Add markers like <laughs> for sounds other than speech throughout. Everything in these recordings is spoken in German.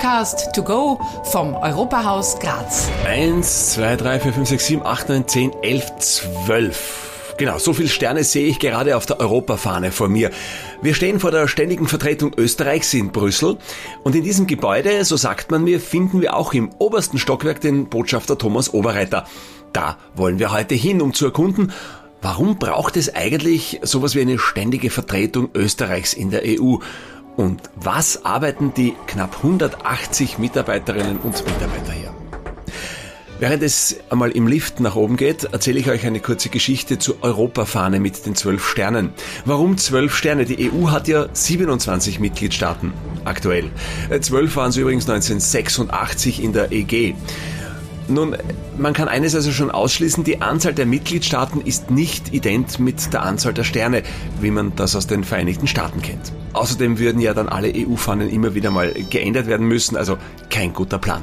Podcast to go vom Europahaus Graz. 1, 2, 3, 4, 5, 6, 7, 8, 9, 10, 11, 12. Genau, so viele Sterne sehe ich gerade auf der Europafahne vor mir. Wir stehen vor der ständigen Vertretung Österreichs in Brüssel und in diesem Gebäude, so sagt man mir, finden wir auch im obersten Stockwerk den Botschafter Thomas Oberreiter. Da wollen wir heute hin, um zu erkunden, warum braucht es eigentlich sowas wie eine ständige Vertretung Österreichs in der EU? Und was arbeiten die knapp 180 Mitarbeiterinnen und Mitarbeiter hier? Während es einmal im Lift nach oben geht, erzähle ich euch eine kurze Geschichte zur Europafahne mit den zwölf Sternen. Warum zwölf Sterne? Die EU hat ja 27 Mitgliedstaaten aktuell. Zwölf waren es übrigens 1986 in der EG. Nun, man kann eines also schon ausschließen, die Anzahl der Mitgliedstaaten ist nicht ident mit der Anzahl der Sterne, wie man das aus den Vereinigten Staaten kennt. Außerdem würden ja dann alle EU-Fahnen immer wieder mal geändert werden müssen, also kein guter Plan.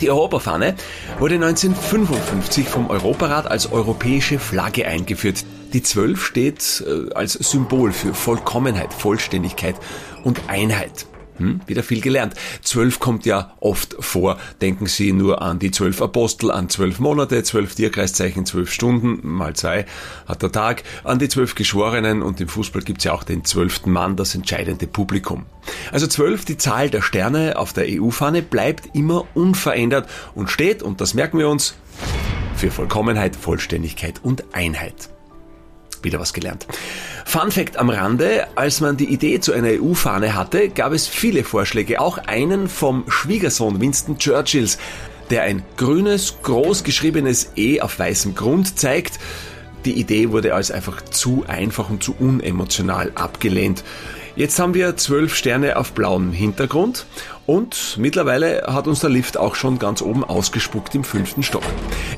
Die Europafahne wurde 1955 vom Europarat als europäische Flagge eingeführt. Die 12 steht äh, als Symbol für Vollkommenheit, Vollständigkeit und Einheit. Hm, wieder viel gelernt. Zwölf kommt ja oft vor. Denken Sie nur an die zwölf Apostel, an zwölf Monate, zwölf Tierkreiszeichen, zwölf Stunden, mal zwei hat der Tag, an die zwölf Geschworenen und im Fußball gibt's ja auch den zwölften Mann, das entscheidende Publikum. Also zwölf, die Zahl der Sterne auf der EU-Fahne, bleibt immer unverändert und steht, und das merken wir uns, für Vollkommenheit, Vollständigkeit und Einheit wieder was gelernt. Fun Fact am Rande, als man die Idee zu einer EU-Fahne hatte, gab es viele Vorschläge, auch einen vom Schwiegersohn Winston Churchills, der ein grünes, groß geschriebenes E auf weißem Grund zeigt. Die Idee wurde als einfach zu einfach und zu unemotional abgelehnt. Jetzt haben wir zwölf Sterne auf blauem Hintergrund und mittlerweile hat uns der Lift auch schon ganz oben ausgespuckt im fünften Stock.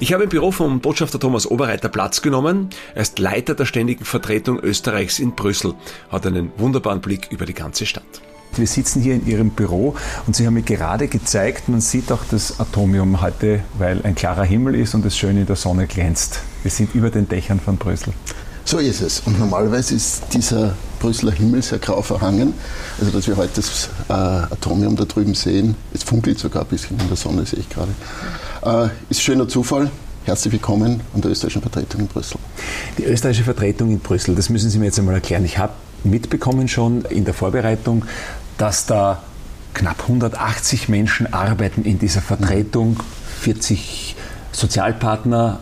Ich habe im Büro vom Botschafter Thomas Oberreiter Platz genommen. Er ist Leiter der ständigen Vertretung Österreichs in Brüssel, hat einen wunderbaren Blick über die ganze Stadt. Wir sitzen hier in Ihrem Büro und Sie haben mir gerade gezeigt, man sieht auch das Atomium heute, weil ein klarer Himmel ist und es schön in der Sonne glänzt. Wir sind über den Dächern von Brüssel. So ist es. Und normalerweise ist dieser Brüsseler Himmel sehr grau verhangen. Also, dass wir heute das äh, Atomium da drüben sehen, es funkelt sogar ein bisschen in der Sonne, sehe ich gerade. Äh, ist schöner Zufall. Herzlich willkommen an der österreichischen Vertretung in Brüssel. Die österreichische Vertretung in Brüssel, das müssen Sie mir jetzt einmal erklären. Ich habe mitbekommen schon in der Vorbereitung, dass da knapp 180 Menschen arbeiten in dieser Vertretung, 40 Sozialpartner,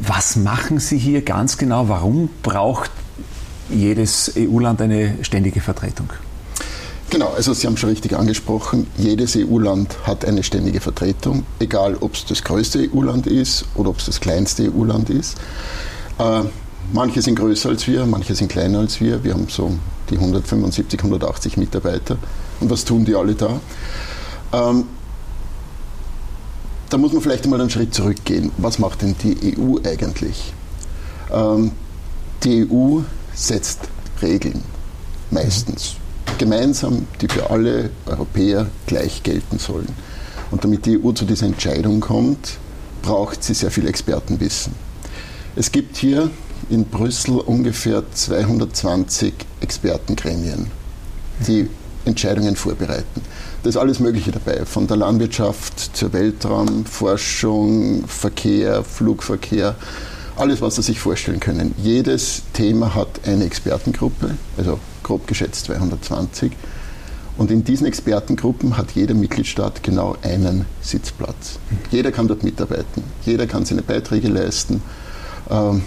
was machen Sie hier ganz genau? Warum braucht jedes EU-Land eine ständige Vertretung? Genau, also Sie haben schon richtig angesprochen, jedes EU-Land hat eine ständige Vertretung, egal ob es das größte EU-Land ist oder ob es das kleinste EU-Land ist. Äh, manche sind größer als wir, manche sind kleiner als wir. Wir haben so die 175, 180 Mitarbeiter. Und was tun die alle da? Ähm, da muss man vielleicht einmal einen Schritt zurückgehen. Was macht denn die EU eigentlich? Ähm, die EU setzt Regeln, meistens gemeinsam, die für alle Europäer gleich gelten sollen. Und damit die EU zu dieser Entscheidung kommt, braucht sie sehr viel Expertenwissen. Es gibt hier in Brüssel ungefähr 220 Expertengremien, die Entscheidungen vorbereiten. Da ist alles Mögliche dabei, von der Landwirtschaft zur Weltraumforschung, Verkehr, Flugverkehr, alles, was Sie sich vorstellen können. Jedes Thema hat eine Expertengruppe, also grob geschätzt 220. Und in diesen Expertengruppen hat jeder Mitgliedstaat genau einen Sitzplatz. Jeder kann dort mitarbeiten, jeder kann seine Beiträge leisten. Ähm,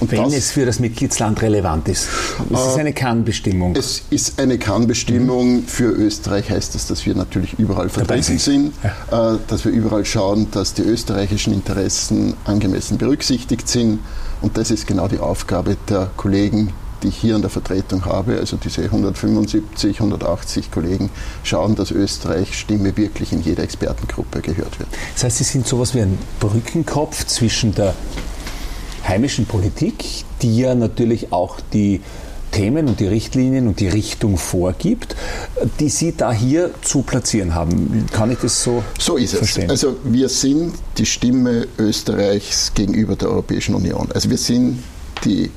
und Wenn es für das Mitgliedsland relevant ist. Es ist äh, eine Kannbestimmung. Es ist eine Kannbestimmung. Mhm. Für Österreich heißt das, dass wir natürlich überall vertreten sind, ja. Äh, dass wir überall schauen, dass die österreichischen Interessen angemessen berücksichtigt sind. Und das ist genau die Aufgabe der Kollegen, die ich hier an der Vertretung habe, also diese 175, 180 Kollegen, schauen, dass Österreich Stimme wirklich in jeder Expertengruppe gehört wird. Das heißt, Sie sind sowas wie ein Brückenkopf zwischen der heimischen Politik, die ja natürlich auch die Themen und die Richtlinien und die Richtung vorgibt, die Sie da hier zu platzieren haben. Kann ich das so So ist verstehen? es. Also wir sind die Stimme Österreichs gegenüber der Europäischen Union. Also wir sind die,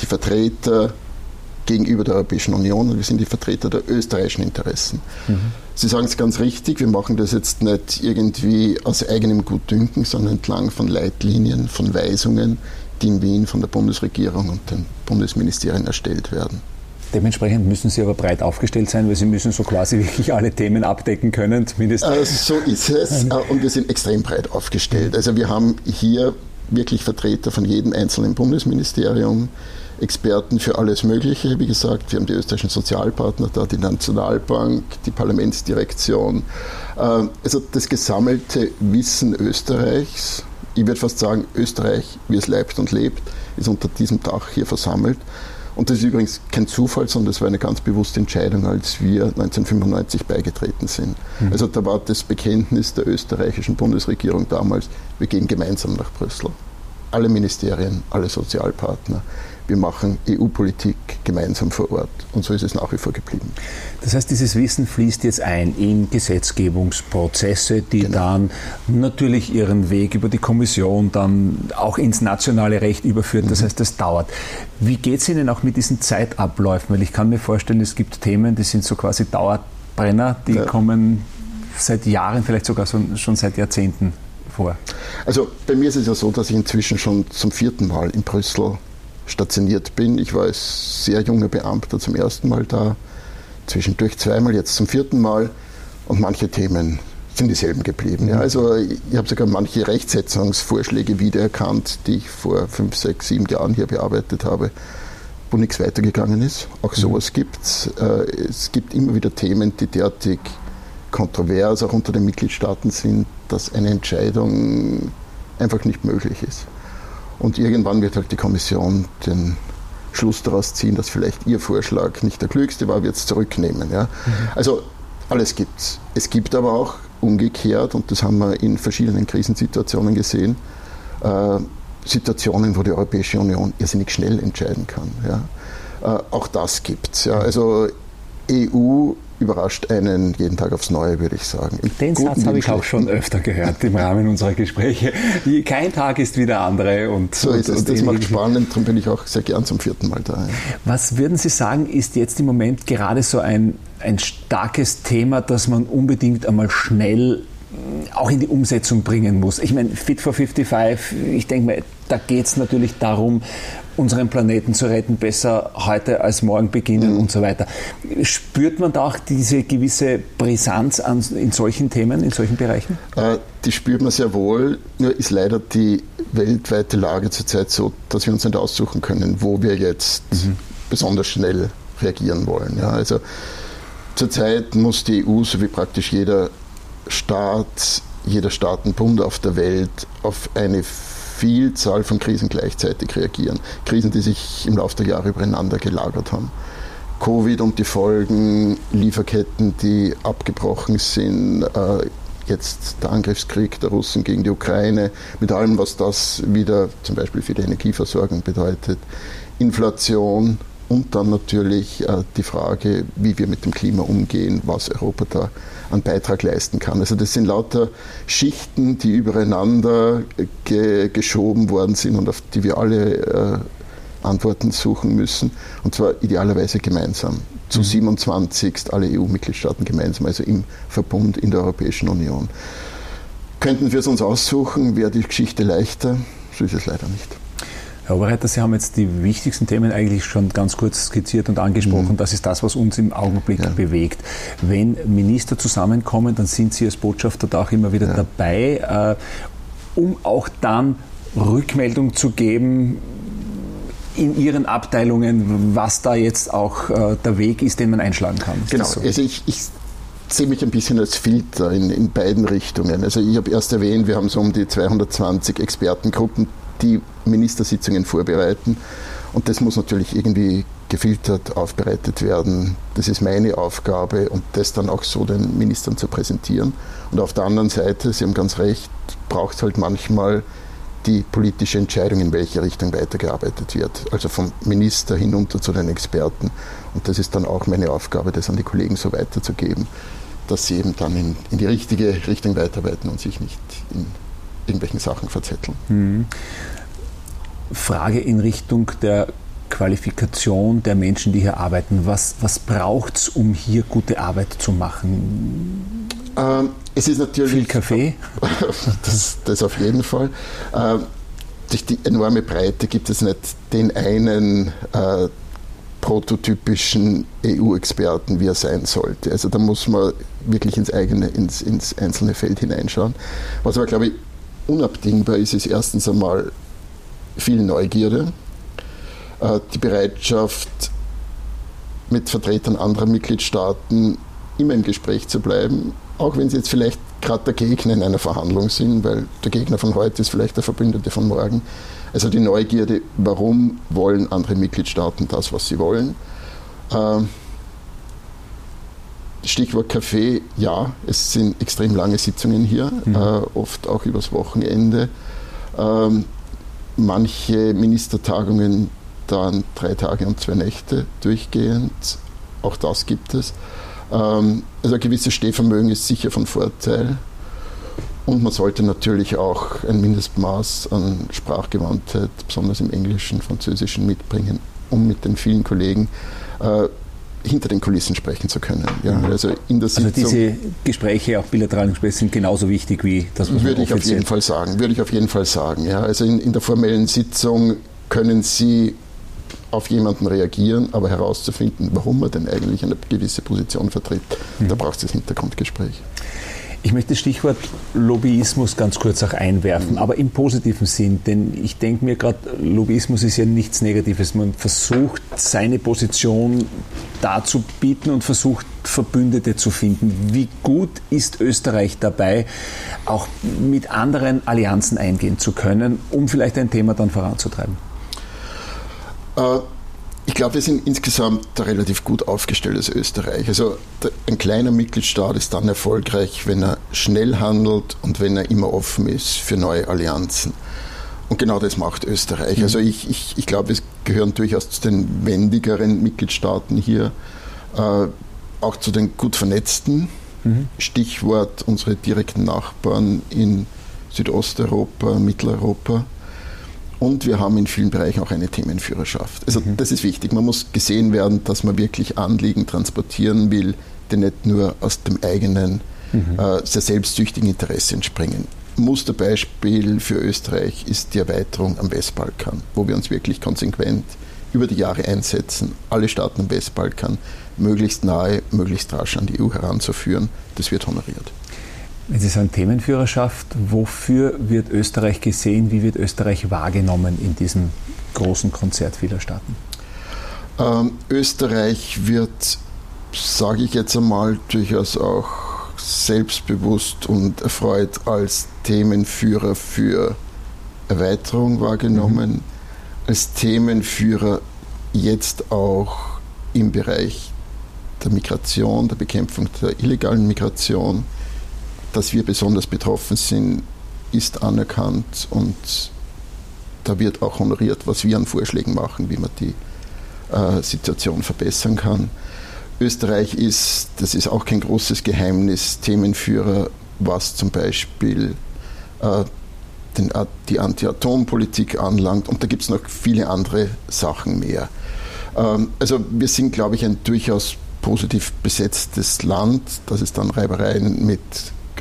die Vertreter gegenüber der Europäischen Union und wir sind die Vertreter der österreichischen Interessen. Mhm. Sie sagen es ganz richtig, wir machen das jetzt nicht irgendwie aus eigenem Gutdünken, sondern entlang von Leitlinien, von Weisungen, die in Wien von der Bundesregierung und den Bundesministerien erstellt werden. Dementsprechend müssen Sie aber breit aufgestellt sein, weil Sie müssen so quasi <laughs> wirklich alle Themen abdecken können, zumindest. Äh, so ist es. <laughs> Äh, und wir sind extrem breit aufgestellt. Also wir haben hier wirklich Vertreter von jedem einzelnen Bundesministerium, Experten für alles Mögliche. Wie gesagt, wir haben die österreichischen Sozialpartner da, die Nationalbank, die Parlamentsdirektion. Äh, also das gesammelte Wissen Österreichs, ich würde fast sagen, Österreich, wie es leibt und lebt, ist unter diesem Dach hier versammelt. Und das ist übrigens kein Zufall, sondern das war eine ganz bewusste Entscheidung, als wir 1995 beigetreten sind. Mhm. Also da war das Bekenntnis der österreichischen Bundesregierung damals, wir gehen gemeinsam nach Brüssel. Alle Ministerien, alle Sozialpartner wir machen EU-Politik gemeinsam vor Ort. Und so ist es nach wie vor geblieben. Das heißt, dieses Wissen fließt jetzt ein in Gesetzgebungsprozesse, die genau. dann natürlich ihren Weg über die Kommission dann auch ins nationale Recht überführen. Das mhm. heißt, das dauert. Wie geht es Ihnen auch mit diesen Zeitabläufen? Weil ich kann mir vorstellen, es gibt Themen, die sind so quasi Dauerbrenner, die ja. kommen seit Jahren, vielleicht sogar schon seit Jahrzehnten vor. Also bei mir ist es ja so, dass ich inzwischen schon zum vierten Mal in Brüssel stationiert bin. Ich war als sehr junger Beamter zum ersten Mal da, zwischendurch zweimal, jetzt zum vierten Mal und manche Themen sind dieselben geblieben. Ja. Also ich habe sogar manche Rechtsetzungsvorschläge wiedererkannt, die ich vor fünf, sechs, sieben Jahren hier bearbeitet habe, wo nichts weitergegangen ist. Auch mhm. sowas gibt es. Äh, es gibt immer wieder Themen, die derartig kontrovers auch unter den Mitgliedstaaten sind, dass eine Entscheidung einfach nicht möglich ist. Und irgendwann wird halt die Kommission den Schluss daraus ziehen, dass vielleicht ihr Vorschlag nicht der klügste war, wird es zurücknehmen. Ja? Mhm. Also alles gibt es. Es gibt aber auch umgekehrt, und das haben wir in verschiedenen Krisensituationen gesehen, äh, Situationen, wo die Europäische Union irrsinnig schnell entscheiden kann. Ja? Äh, auch das gibt es. Ja? Also EU überrascht einen jeden Tag aufs Neue, würde ich sagen. Den Satz habe ich auch schon öfter gehört im Rahmen unserer Gespräche. Kein Tag ist wie der andere. Und, so ist es. Und das macht spannend, darum bin ich auch sehr gern zum vierten Mal da. Was würden Sie sagen, ist jetzt im Moment gerade so ein, ein starkes Thema, das man unbedingt einmal schnell auch in die Umsetzung bringen muss. Ich meine, Fit for 55, ich denke mal, da geht es natürlich darum, unseren Planeten zu retten, besser heute als morgen beginnen mhm. und so weiter. Spürt man da auch diese gewisse Brisanz an, in solchen Themen, in solchen Bereichen? Äh, die spürt man sehr wohl. Nur ist leider die weltweite Lage zurzeit so, dass wir uns nicht aussuchen können, wo wir jetzt mhm. besonders schnell reagieren wollen. Ja, also zurzeit muss die EU, so wie praktisch jeder Staat, jeder Staatenbund auf der Welt auf eine Vielzahl von Krisen gleichzeitig reagieren. Krisen, die sich im Laufe der Jahre übereinander gelagert haben. Covid und die Folgen, Lieferketten, die abgebrochen sind, äh, jetzt der Angriffskrieg der Russen gegen die Ukraine, mit allem, was das wieder zum Beispiel für die Energieversorgung bedeutet, Inflation, und dann natürlich äh, die Frage, wie wir mit dem Klima umgehen, was Europa da an Beitrag leisten kann. Also das sind lauter Schichten, die übereinander ge geschoben worden sind und auf die wir alle äh, Antworten suchen müssen. Und zwar idealerweise gemeinsam. Zu mhm. 27 alle EU-Mitgliedstaaten gemeinsam, also im Verbund in der Europäischen Union. Könnten wir es uns aussuchen, wäre die Geschichte leichter. So ist es leider nicht. Herr Oberreiter, Sie haben jetzt die wichtigsten Themen eigentlich schon ganz kurz skizziert und angesprochen. Mhm. Das ist das, was uns im Augenblick ja. bewegt. Wenn Minister zusammenkommen, dann sind Sie als Botschafter da auch immer wieder ja. dabei, äh, um auch dann Rückmeldung zu geben, in Ihren Abteilungen, was da jetzt auch äh, der Weg ist, den man einschlagen kann. Ist genau, so? also ich, ich sehe mich ein bisschen als Filter in, in beiden Richtungen. Also ich habe erst erwähnt, wir haben so um die 220 Expertengruppen, die Ministersitzungen vorbereiten. Und das muss natürlich irgendwie gefiltert, aufbereitet werden. Das ist meine Aufgabe und das dann auch so den Ministern zu präsentieren. Und auf der anderen Seite, Sie haben ganz recht, braucht es halt manchmal die politische Entscheidung, in welche Richtung weitergearbeitet wird. Also vom Minister hinunter zu den Experten. Und das ist dann auch meine Aufgabe, das an die Kollegen so weiterzugeben, dass sie eben dann in, in die richtige Richtung weiterarbeiten und sich nicht in irgendwelchen Sachen verzetteln. Mhm. Frage in Richtung der Qualifikation der Menschen, die hier arbeiten? Was, was braucht es, um hier gute Arbeit zu machen? Ähm, es ist natürlich. Viel Kaffee? <laughs> das, das auf jeden Fall. Ähm, durch die enorme Breite gibt es nicht den einen äh, prototypischen EU-Experten, wie er sein sollte. Also da muss man wirklich ins eigene, ins, ins einzelne Feld hineinschauen. Was aber, glaube ich, unabdingbar ist, ist erstens einmal viel Neugierde, äh, die Bereitschaft, mit Vertretern anderer Mitgliedstaaten immer im Gespräch zu bleiben, auch wenn sie jetzt vielleicht gerade der Gegner in einer Verhandlung sind, weil der Gegner von heute ist vielleicht der Verbündete von morgen. Also die Neugierde, warum wollen andere Mitgliedstaaten das, was sie wollen. Stichwort Kaffee, ja, es sind extrem lange Sitzungen hier, mhm. äh, oft auch übers Wochenende. Ähm, manche Ministertagungen dann drei Tage und zwei Nächte durchgehend. Auch das gibt es. Ähm, also ein gewisses Stehvermögen ist sicher von Vorteil. Und man sollte natürlich auch ein Mindestmaß an Sprachgewandtheit, besonders im Englischen, Französischen mitbringen, um mit den vielen Kollegen äh, hinter den Kulissen sprechen zu können. Ja, mhm. also, in der also diese Gespräche, auch bilateralen Gespräche, sind genauso wichtig wie das, was Würde ich auf jeden Fall sagen. Würde ich auf jeden Fall sagen. Ja, also in, in der formellen Sitzung können Sie auf jemanden reagieren, aber herauszufinden, warum er denn eigentlich eine gewisse Position vertritt, mhm. da braucht es das Hintergrundgespräch. Ich möchte das Stichwort Lobbyismus ganz kurz auch einwerfen, aber im positiven Sinn, denn ich denke mir gerade, Lobbyismus ist ja nichts Negatives. Man versucht, seine Position darzubieten und versucht, Verbündete zu finden. Wie gut ist Österreich dabei, auch mit anderen Allianzen eingehen zu können, um vielleicht ein Thema dann voranzutreiben? Äh, ich glaube, wir sind insgesamt relativ gut aufgestellt als Österreich. Also ein kleiner Mitgliedstaat ist dann erfolgreich, wenn er schnell handelt und wenn er immer offen ist für neue Allianzen. Und genau das macht Österreich. Also ich, ich, ich glaube, wir gehören durchaus zu den wendigeren Mitgliedstaaten hier, äh, auch zu den gut vernetzten. Mhm. Stichwort unsere direkten Nachbarn in Südosteuropa, Mitteleuropa. Und wir haben in vielen Bereichen auch eine Themenführerschaft. Also mhm. das ist wichtig. Man muss gesehen werden, dass man wirklich Anliegen transportieren will, die nicht nur aus dem eigenen, mhm. äh, sehr selbstsüchtigen Interesse entspringen. Musterbeispiel für Österreich ist die Erweiterung am Westbalkan, wo wir uns wirklich konsequent über die Jahre einsetzen, alle Staaten am Westbalkan möglichst nahe, möglichst rasch an die EU heranzuführen. Das wird honoriert. Wenn Sie sagen Themenführerschaft, wofür wird Österreich gesehen? Wie wird Österreich wahrgenommen in diesem großen Konzert vieler Staaten? Ähm, Österreich wird, sage ich jetzt einmal, durchaus auch selbstbewusst und erfreut als Themenführer für Erweiterung wahrgenommen, mhm. als Themenführer jetzt auch im Bereich der Migration, der Bekämpfung der illegalen Migration dass wir besonders betroffen sind, ist anerkannt und da wird auch honoriert, was wir an Vorschlägen machen, wie man die äh, Situation verbessern kann. Österreich ist, das ist auch kein großes Geheimnis, Themenführer, was zum Beispiel äh, den, die Anti-Atom-Politik anlangt und da gibt es noch viele andere Sachen mehr. Ähm, also wir sind, glaube ich, ein durchaus positiv besetztes Land, dass es dann Reibereien mit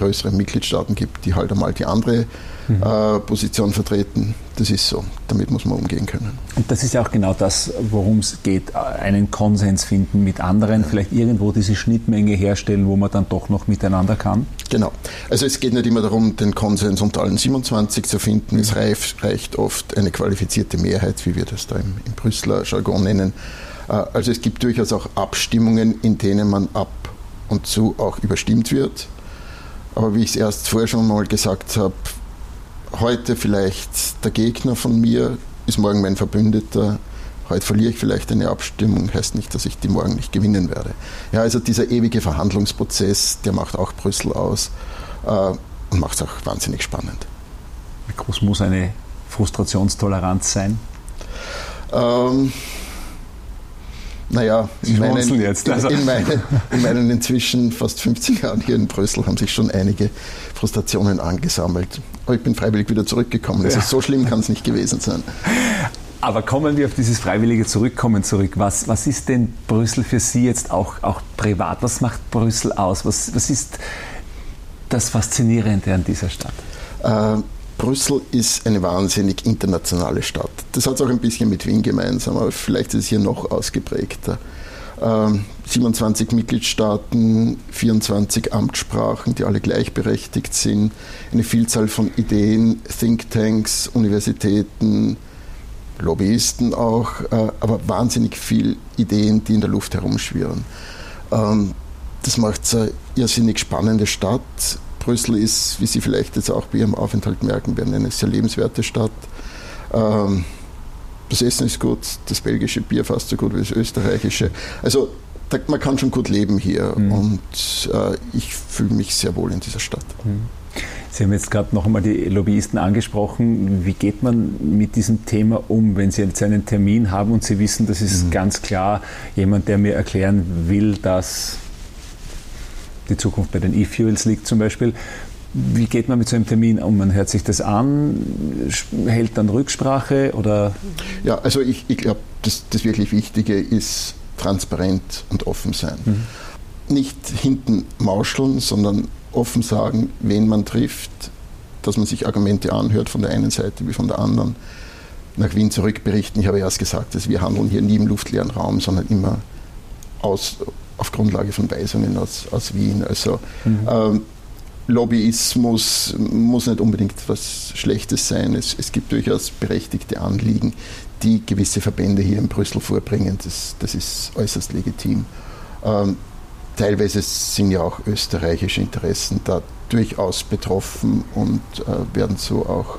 größeren Mitgliedstaaten gibt, die halt einmal die andere mhm. äh, Position vertreten. Das ist so. Damit muss man umgehen können. Und das ist ja auch genau das, worum es geht, einen Konsens finden mit anderen, ja. vielleicht irgendwo diese Schnittmenge herstellen, wo man dann doch noch miteinander kann. Genau. Also es geht nicht immer darum, den Konsens unter allen 27 zu finden. Es reicht, reicht oft eine qualifizierte Mehrheit, wie wir das da im, im Brüsseler Jargon nennen. Äh, also es gibt durchaus auch Abstimmungen, in denen man ab und zu auch überstimmt wird. Aber wie ich es erst vorher schon mal gesagt habe, heute vielleicht der Gegner von mir, ist morgen mein Verbündeter. Heute verliere ich vielleicht eine Abstimmung, heißt nicht, dass ich die morgen nicht gewinnen werde. Ja, also dieser ewige Verhandlungsprozess, der macht auch Brüssel aus äh, und macht es auch wahnsinnig spannend. Wie groß muss eine Frustrationstoleranz sein? Ähm, naja, in meinen, jetzt, also. in, meinen, in meinen inzwischen fast 15 Jahren hier in Brüssel haben sich schon einige Frustrationen angesammelt. Aber ich bin freiwillig wieder zurückgekommen. Also ja. so schlimm kann es nicht gewesen sein. Aber kommen wir auf dieses freiwillige Zurückkommen zurück. Was, was ist denn Brüssel für Sie jetzt auch, auch privat? Was macht Brüssel aus? Was, was ist das Faszinierende an dieser Stadt? Äh, Brüssel ist eine wahnsinnig internationale Stadt. Das hat es auch ein bisschen mit Wien gemeinsam, aber vielleicht ist es hier noch ausgeprägter. 27 ähm, Mitgliedstaaten, 24 Amtssprachen, die alle gleichberechtigt sind, eine Vielzahl von Ideen, Thinktanks, Universitäten, Lobbyisten auch, äh, aber wahnsinnig viele Ideen, die in der Luft herumschwirren. Ähm, das macht es eine irrsinnig spannende Stadt. Brüssel ist, wie Sie vielleicht jetzt auch bei Ihrem Aufenthalt merken werden, eine sehr lebenswerte Stadt. Ähm, das Essen ist gut, das belgische Bier fast so gut wie das österreichische. Also man kann schon gut leben hier mhm. und äh, ich fühle mich sehr wohl in dieser Stadt. Mhm. Sie haben jetzt gerade noch einmal die Lobbyisten angesprochen. Wie geht man mit diesem Thema um, wenn Sie jetzt einen Termin haben und Sie wissen, das ist mhm. ganz klar jemand, der mir erklären will, dass die Zukunft bei den E-Fuels liegt zum Beispiel. Wie geht man mit so einem Termin um? Man hört sich das an, hält dann Rücksprache oder? Ja, also ich, ich glaube, das, das wirklich Wichtige ist transparent und offen sein. Mhm. Nicht hinten mauscheln, sondern offen sagen, wen man trifft, dass man sich Argumente anhört von der einen Seite wie von der anderen. Nach Wien zurückberichten. Ich habe erst gesagt, dass wir handeln hier nie im luftleeren Raum, sondern immer aus, auf Grundlage von Weisungen aus, aus Wien. Also mhm. ähm, Lobbyismus muss nicht unbedingt was Schlechtes sein. Es, es, gibt durchaus berechtigte Anliegen, die gewisse Verbände hier in Brüssel vorbringen. Das, das ist äußerst legitim. Ähm, teilweise sind ja auch österreichische Interessen da durchaus betroffen und äh, werden so auch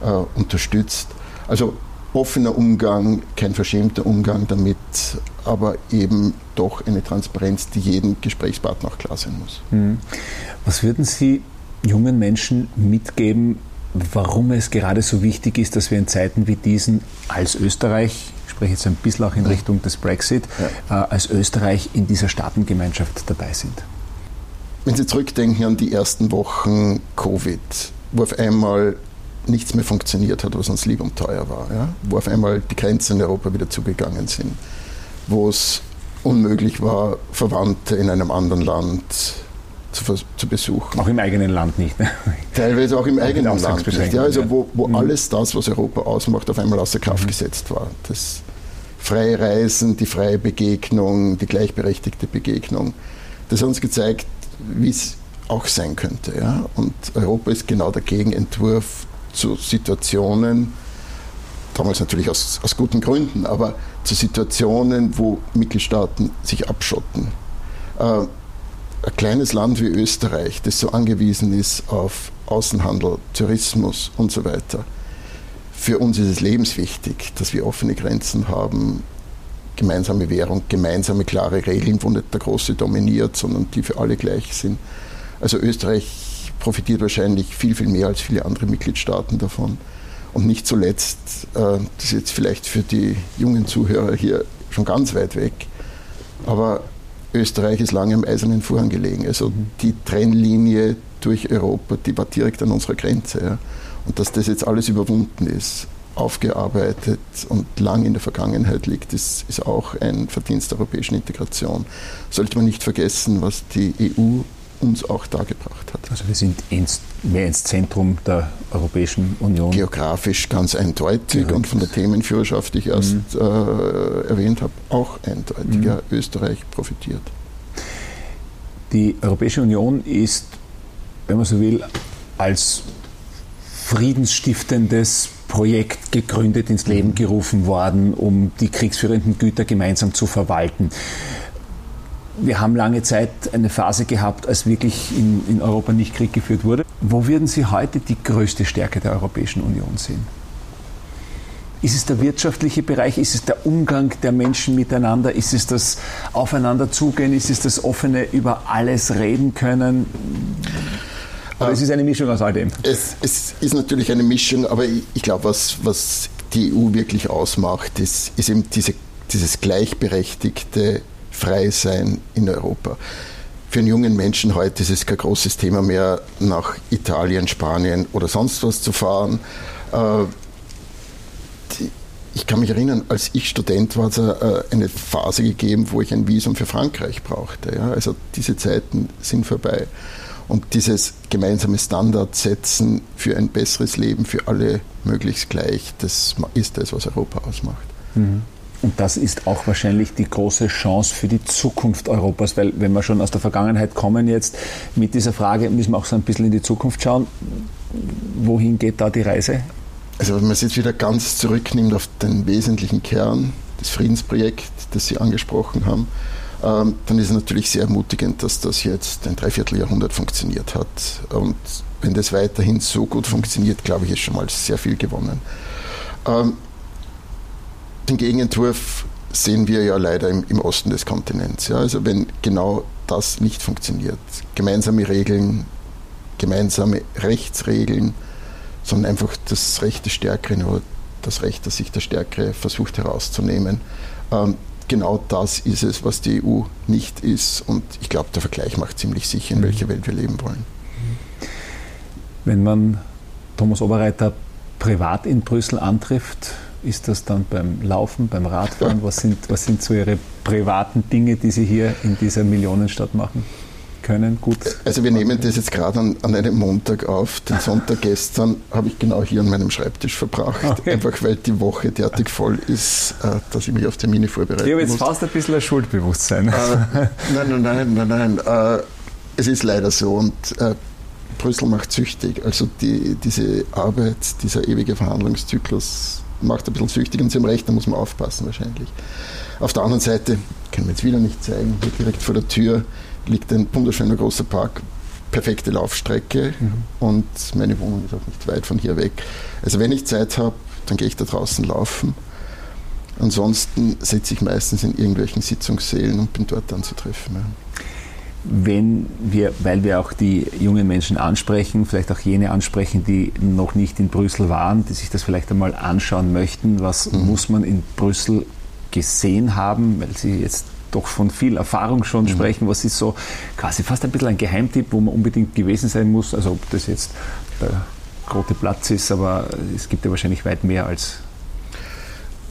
äh, unterstützt. Also offener Umgang, kein verschämter Umgang damit, aber eben doch eine Transparenz, die jedem Gesprächspartner auch klar sein muss. Hm. Was würden Sie jungen Menschen mitgeben, warum es gerade so wichtig ist, dass wir in Zeiten wie diesen als Österreich, ich spreche jetzt ein bisschen auch in Richtung des Brexit, ja. äh, als Österreich in dieser Staatengemeinschaft dabei sind? Wenn Sie zurückdenken an die ersten Wochen Covid, wo auf einmal nichts mehr funktioniert hat, was uns lieb und teuer war, ja? wo auf einmal die Grenzen in Europa wieder zugegangen sind, wo es unmöglich war, Verwandte in einem anderen Land zu, zu besuchen. Auch im eigenen Land nicht. Ne? Teilweise auch im <laughs> auch eigenen Land nicht. Ja, also wo, wo mhm. alles das, was Europa ausmacht, auf einmal außer Kraft mhm. gesetzt war. Das freie Reisen, die freie Begegnung, die gleichberechtigte Begegnung. Das hat uns gezeigt, wie es auch sein könnte. Ja? Und Europa ist genau der Gegenentwurf zu Situationen, damals natürlich aus, aus guten Gründen, aber zu Situationen, wo Mitgliedstaaten sich abschotten. Äh, ein kleines Land wie Österreich, das so angewiesen ist auf Außenhandel, Tourismus und so weiter, für uns ist es lebenswichtig, dass wir offene Grenzen haben, gemeinsame Währung, gemeinsame klare Regeln, wo nicht der Große dominiert, sondern die für alle gleich sind. Also Österreich profitiert wahrscheinlich viel, viel mehr als viele andere Mitgliedstaaten davon. Und nicht zuletzt, äh, das ist jetzt vielleicht für die jungen Zuhörer hier schon ganz weit weg, aber Österreich ist lange am eisernen Vorhang gelegen. Also mhm. die Trennlinie durch Europa, die war direkt an unserer Grenze. Ja. Und dass das jetzt alles überwunden ist, aufgearbeitet und lang in der Vergangenheit liegt, ist, ist auch ein Verdienst der europäischen Integration. Sollte man nicht vergessen, was die EU uns auch dargebracht hat. Also wir sind ins, mehr ins Zentrum der Europäischen Union. Geografisch ganz eindeutig Direkt. und von der Themenführerschaft, die ich erst mhm. äh, erwähnt habe, auch eindeutig. Mhm. Ja, Österreich profitiert. Die Europäische Union ist, wenn man so will, als friedensstiftendes Projekt gegründet, ins Leben mhm. gerufen worden, um die kriegsführenden Güter gemeinsam zu verwalten wir haben lange Zeit eine Phase gehabt, als wirklich in, in Europa nicht Krieg geführt wurde. Wo würden Sie heute die größte Stärke der Europäischen Union sehen? Ist es der wirtschaftliche Bereich? Ist es der Umgang der Menschen miteinander? Ist es das Aufeinanderzugehen? Ist es das offene über alles reden können? Oder ist es eine Mischung aus all dem? Es, es ist natürlich eine Mischung, aber ich, ich glaube, was, was die EU wirklich ausmacht, ist, ist eben diese, dieses gleichberechtigte frei sein in Europa. Für einen jungen Menschen heute ist es kein großes Thema mehr, nach Italien, Spanien oder sonst was zu fahren. Äh, ich kann mich erinnern, als ich Student war, hat es äh, eine Phase gegeben, wo ich ein Visum für Frankreich brauchte. Also diese Zeiten sind vorbei. Und dieses gemeinsame Standard setzen für ein besseres Leben für alle möglichst gleich, das ist das, was Europa ausmacht. Mhm. Und das ist auch wahrscheinlich die große Chance für die Zukunft Europas, weil wenn wir schon aus der Vergangenheit kommen jetzt mit dieser Frage, müssen wir auch so ein bisschen in die Zukunft schauen. Wohin geht da die Reise? Also wenn man es jetzt wieder ganz zurücknimmt auf den wesentlichen Kern, des Friedensprojekts, das Sie angesprochen haben, ähm, dann ist es natürlich sehr ermutigend, dass das jetzt ein Dreivierteljahrhundert funktioniert hat. Und wenn das weiterhin so gut funktioniert, glaube ich, ist schon mal sehr viel gewonnen. Den Gegenentwurf sehen wir ja leider im, im Osten des Kontinents. Ja? Also wenn genau das nicht funktioniert, gemeinsame Regeln, gemeinsame Rechtsregeln, sondern einfach das Recht des Stärkeren oder das Recht, das sich der Stärkere versucht herauszunehmen. Ähm, genau das ist es, was die EU nicht ist. Und ich glaube, der Vergleich macht ziemlich sicher, in mhm. welcher Welt wir leben wollen. Wenn man Thomas Oberreiter privat in Brüssel antrifft, ist das dann beim Laufen, beim Radfahren? Was sind, was sind so Ihre privaten Dinge, die Sie hier in dieser Millionenstadt machen? können, gut. Also wir nehmen das jetzt gerade an, an, einem Montag auf. Den Sonntag gestern habe ich genau hier an meinem Schreibtisch verbracht, okay. einfach weil die Woche derartig voll ist, äh, dass ich mich auf Termine vorbereite. Ich habe jetzt muss. fast ein bisschen ein Schuldbewusstsein. Äh, nein, nein, nein, nein, nein. Äh, es ist leider so und äh, Brüssel macht süchtig. Also die, diese Arbeit, dieser ewige Verhandlungszyklus macht ein bisschen süchtig und Sie haben recht, da muss man aufpassen wahrscheinlich. Auf der anderen Seite, können wir jetzt wieder nicht zeigen, hier direkt vor der Tür liegt ein wunderschöner großer Park, perfekte Laufstrecke mhm. und meine Wohnung ist auch nicht weit von hier weg. Also wenn ich Zeit habe, dann gehe ich da draußen laufen. Ansonsten sitze ich meistens in irgendwelchen Sitzungssälen und bin dort anzutreffen. Ja wenn wir, weil wir auch die jungen Menschen ansprechen, vielleicht auch jene ansprechen, die noch nicht in Brüssel waren, die sich das vielleicht einmal anschauen möchten, was mhm. muss man in Brüssel gesehen haben, weil Sie jetzt doch von viel Erfahrung schon mhm. sprechen, was ist so quasi fast ein bisschen ein Geheimtipp, wo man unbedingt gewesen sein muss, also ob das jetzt der Grote Platz ist, aber es gibt ja wahrscheinlich weit mehr als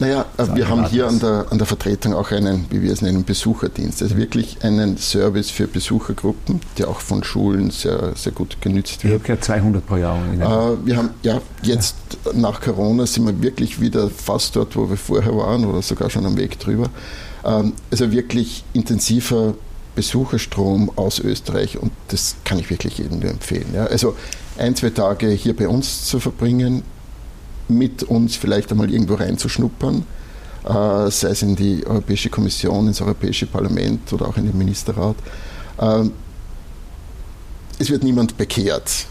naja, äh, wir haben hier an der, an der Vertretung auch einen, wie wir es nennen, Besucherdienst. Also wirklich einen Service für Besuchergruppen, der auch von Schulen sehr, sehr gut genützt wird. Ich habe gehört 200 pro Jahr. Äh, wir haben, ja, jetzt ja. nach Corona sind wir wirklich wieder fast dort, wo wir vorher waren oder sogar schon am Weg drüber. Ähm, also wirklich intensiver Besucherstrom aus Österreich und das kann ich wirklich jedem nur empfehlen. Ja. Also ein, zwei Tage hier bei uns zu verbringen, mit uns vielleicht einmal irgendwo reinzuschnuppern, äh, sei es in die Europäische Kommission, ins Europäische Parlament oder auch in den Ministerrat. Äh, es wird niemand bekehrt,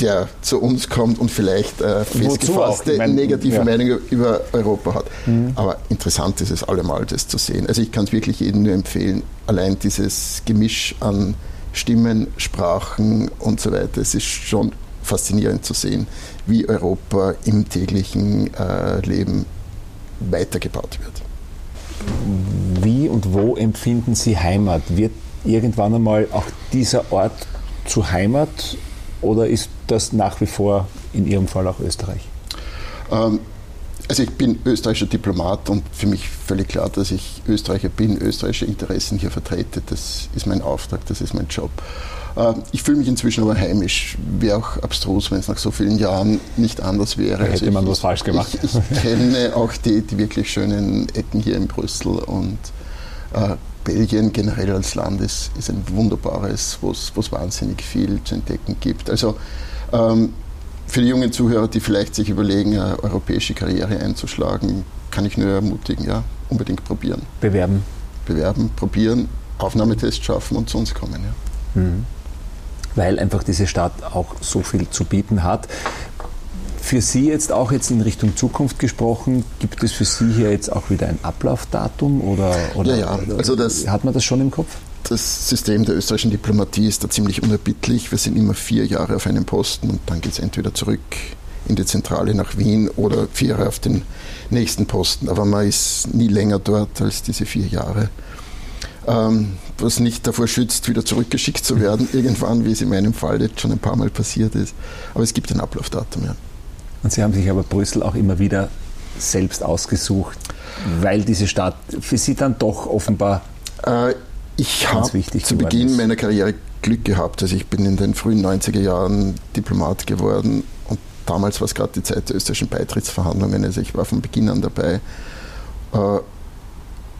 der zu uns kommt und vielleicht äh, festgefasste meine, negative ja. Meinung über Europa hat. Mhm. Aber interessant ist es allemal, das zu sehen. Also ich kann es wirklich jedem nur empfehlen. Allein dieses Gemisch an Stimmen, Sprachen und so weiter, es ist schon faszinierend zu sehen, wie Europa im täglichen äh, Leben weitergebaut wird. Wie und wo empfinden Sie Heimat? Wird irgendwann einmal auch dieser Ort zu Heimat oder ist das nach wie vor in Ihrem Fall auch Österreich? Ähm, also ich bin österreichischer Diplomat und für mich völlig klar, dass ich Österreicher bin, österreichische Interessen hier vertrete. Das ist mein Auftrag, das ist mein Job. Äh, ich fühle mich inzwischen aber heimisch. Wäre auch abstrus, wenn es nach so vielen Jahren nicht anders wäre. Da hätte also man ich, was falsch gemacht. Ich, ich kenne auch die, die, wirklich schönen Ecken hier in Brüssel und äh, Belgien generell als Land ist, ist ein wunderbares, wo es wahnsinnig viel zu entdecken gibt. Also ähm, für die jungen Zuhörer, die vielleicht sich überlegen, eine europäische Karriere einzuschlagen, kann ich nur ermutigen, ja, unbedingt probieren. Bewerben. Bewerben, probieren, Aufnahmetest schaffen und zu uns kommen. Ja. Mhm weil einfach diese Stadt auch so viel zu bieten hat. Für Sie jetzt auch jetzt in Richtung Zukunft gesprochen, gibt es für Sie hier jetzt auch wieder ein Ablaufdatum oder, oder, ja, ja. Also das, hat man das schon im Kopf? Das System der österreichischen Diplomatie ist da ziemlich unerbittlich. Wir sind immer vier Jahre auf einem Posten und dann geht es entweder zurück in die Zentrale nach Wien oder vier Jahre auf den nächsten Posten. Aber man ist nie länger dort als diese vier Jahre ähm, was nicht davor schützt, wieder zurückgeschickt zu werden, <laughs> irgendwann, wie es in meinem Fall jetzt schon ein paar Mal passiert ist. Aber es gibt ein Ablaufdatum, ja. Und Sie haben sich aber Brüssel auch immer wieder selbst ausgesucht, weil diese Stadt für Sie dann doch offenbar äh, ich habe zu Beginn ist. meiner Karriere Glück gehabt. Also ich bin in den frühen 90er Jahren Diplomat geworden und damals war es gerade die Zeit der österreichischen Beitrittsverhandlungen. Also ich war von Beginn an dabei. Äh,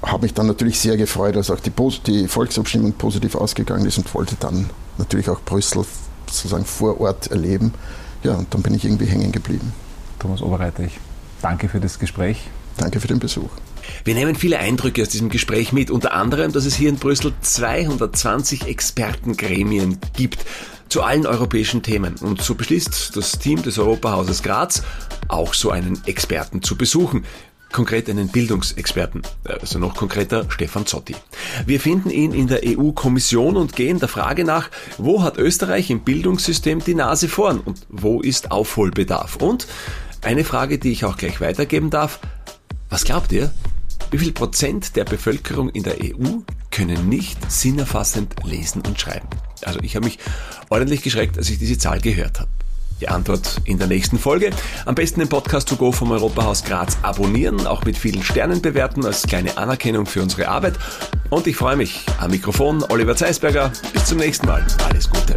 habe mich dann natürlich sehr gefreut, dass auch die, die Volksabstimmung positiv ausgegangen ist und wollte dann natürlich auch Brüssel sozusagen vor Ort erleben. Ja, und dann bin ich irgendwie hängen geblieben. Thomas Oberreiter, ich danke für das Gespräch. Danke für den Besuch. Wir nehmen viele Eindrücke aus diesem Gespräch mit, unter anderem, dass es hier in Brüssel 220 Expertengremien gibt zu allen europäischen Themen. Und so beschließt das Team des Europahauses Graz auch so einen Experten zu besuchen konkret einen Bildungsexperten, also noch konkreter Stefan Zotti. Wir finden ihn in der EU-Kommission und gehen der Frage nach, wo hat Österreich im Bildungssystem die Nase vorn und wo ist Aufholbedarf? Und eine Frage, die ich auch gleich weitergeben darf, was glaubt ihr? Wie viel Prozent der Bevölkerung in der EU können nicht sinnerfassend lesen und schreiben? Also ich habe mich ordentlich geschreckt, als ich diese Zahl gehört habe. Die Antwort in der nächsten Folge. Am besten den Podcast to go vom Europahaus Graz abonnieren, auch mit vielen Sternen bewerten als kleine Anerkennung für unsere Arbeit. Und ich freue mich am Mikrofon Oliver Zeisberger. Bis zum nächsten Mal. Alles Gute.